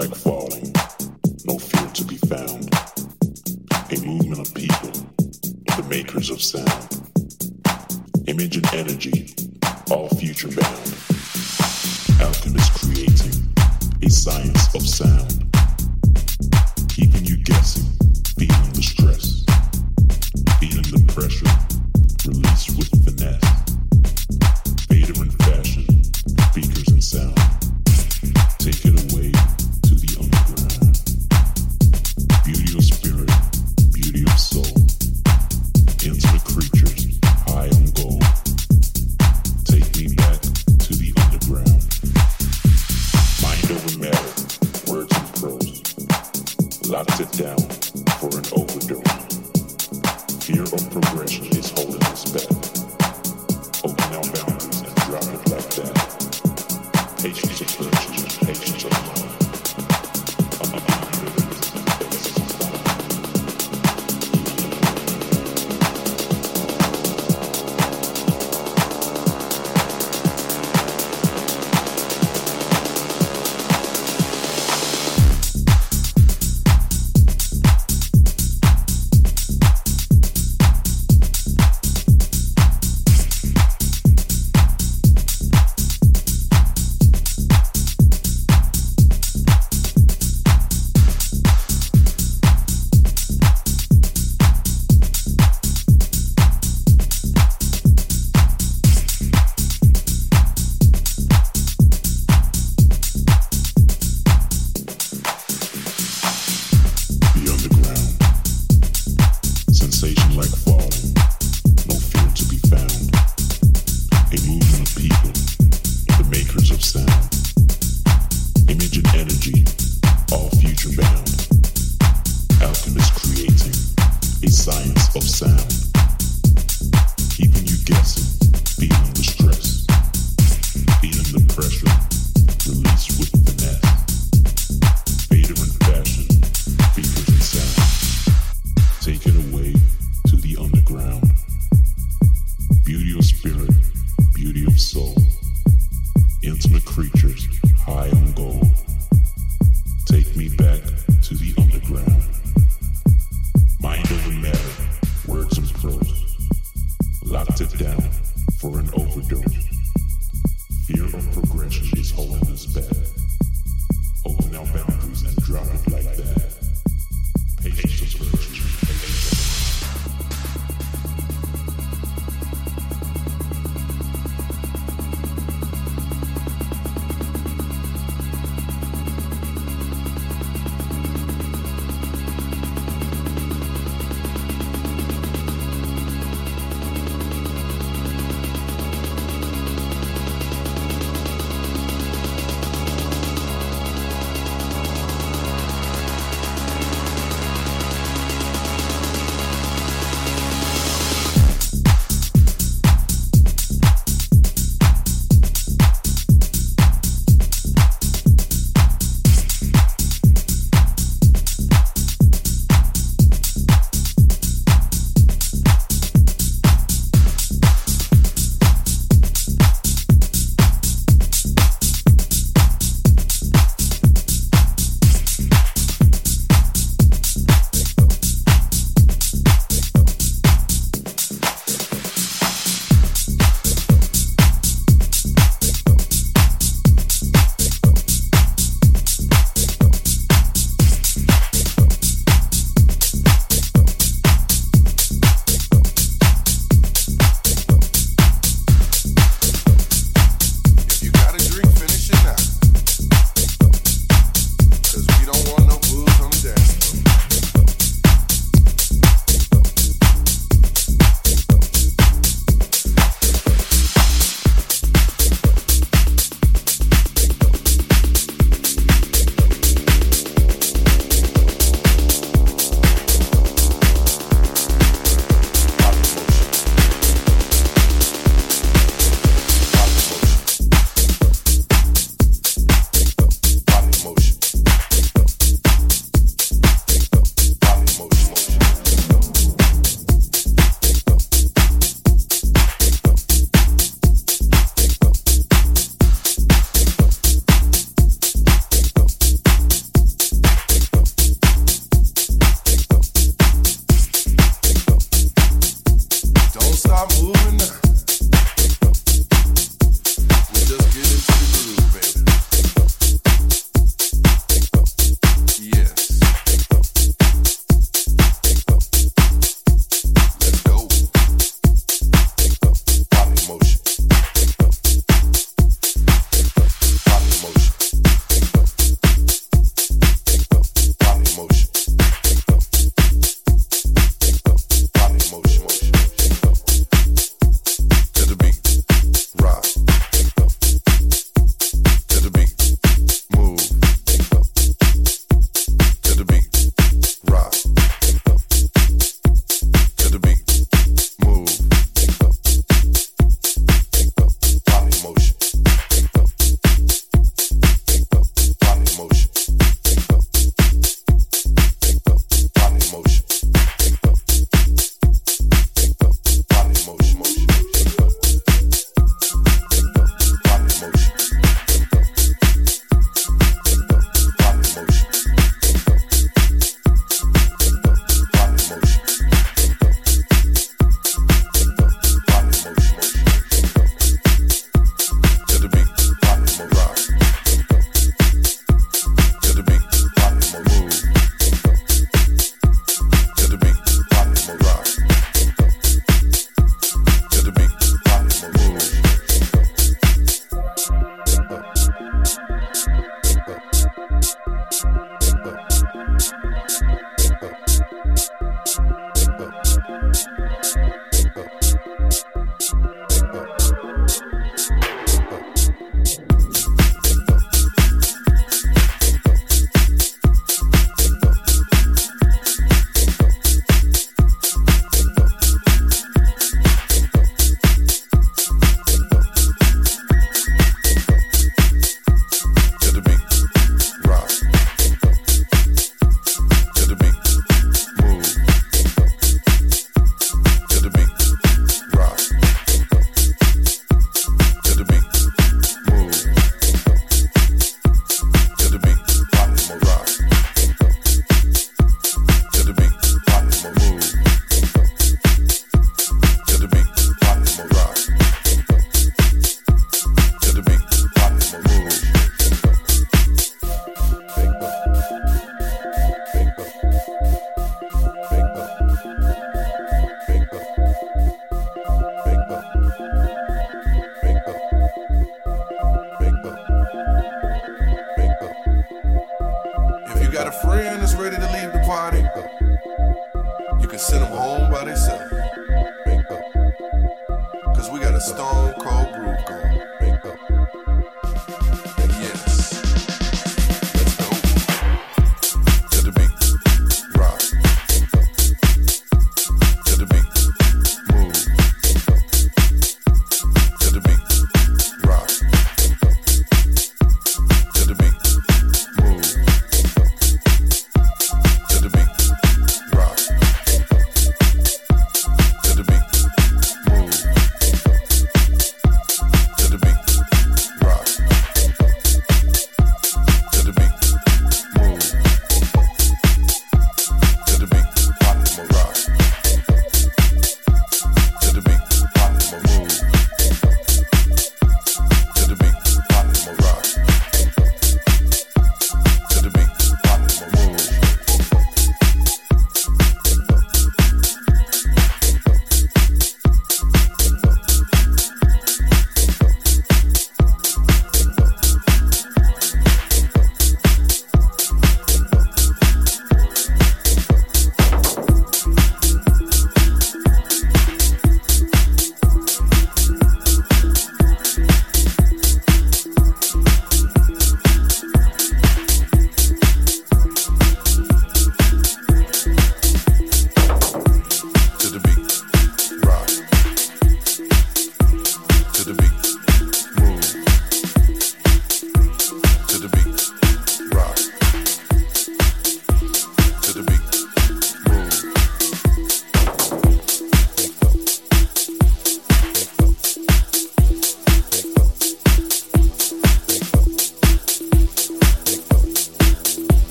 like foam.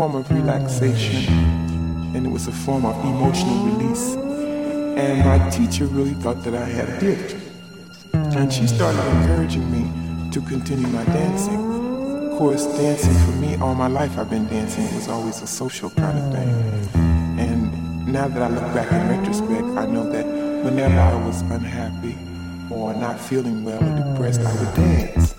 Form of relaxation and it was a form of emotional release. And my teacher really thought that I had a gift. And she started encouraging me to continue my dancing. Of course, dancing for me, all my life I've been dancing. It was always a social kind of thing. And now that I look back in retrospect, I know that whenever I was unhappy or not feeling well or depressed, I would dance. Dance,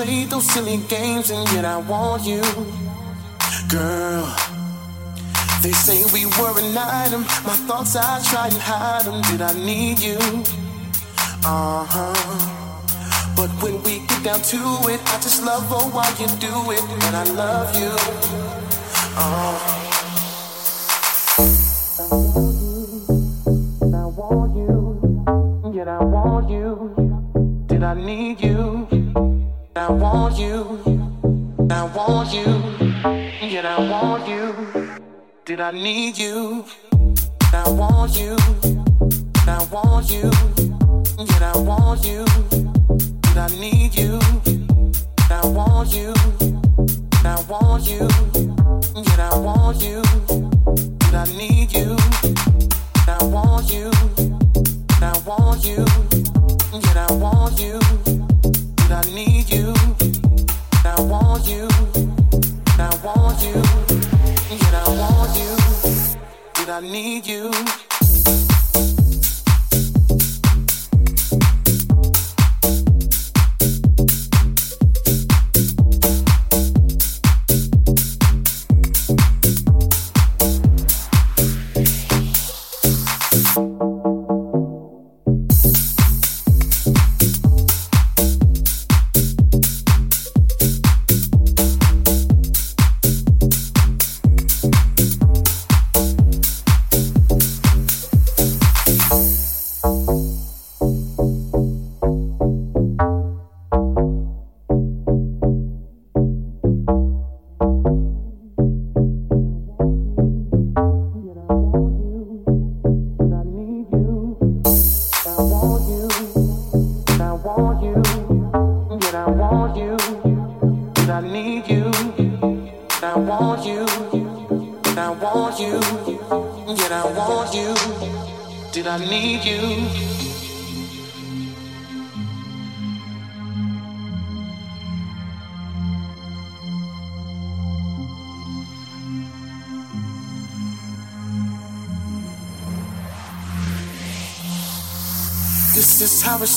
Played those silly games and yet I want you. Girl, they say we were an item. My thoughts, I tried and hide them. Did I need you? Uh huh. But when we get down to it, I just love oh why you do it. And I love you. Uh I need you? I want you. I want you. Yet I want you. Did I need you? I want you. I want you. Yet I want you. Did I need you? I want you. I want you. Yet I want you. I need you. I want you. I want you. I want you. I need you.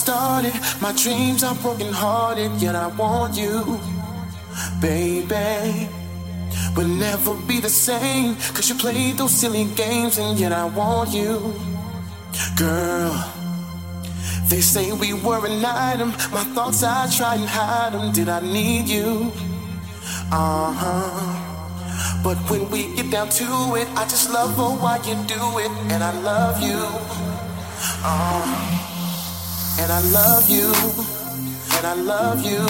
Started. My dreams are broken hearted, yet I want you, baby. We'll never be the same, cause you played those silly games, and yet I want you, girl. They say we were an item. My thoughts, I tried and hide them. Did I need you? Uh huh. But when we get down to it, I just love oh, why you do it, and I love you. Uh, and I love you, and I love you,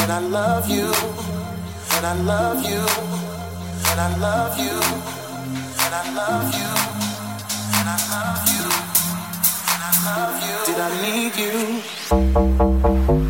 and I love you, and I love you, and I love you, and I love you, and I love you, and I love you. Did I need you?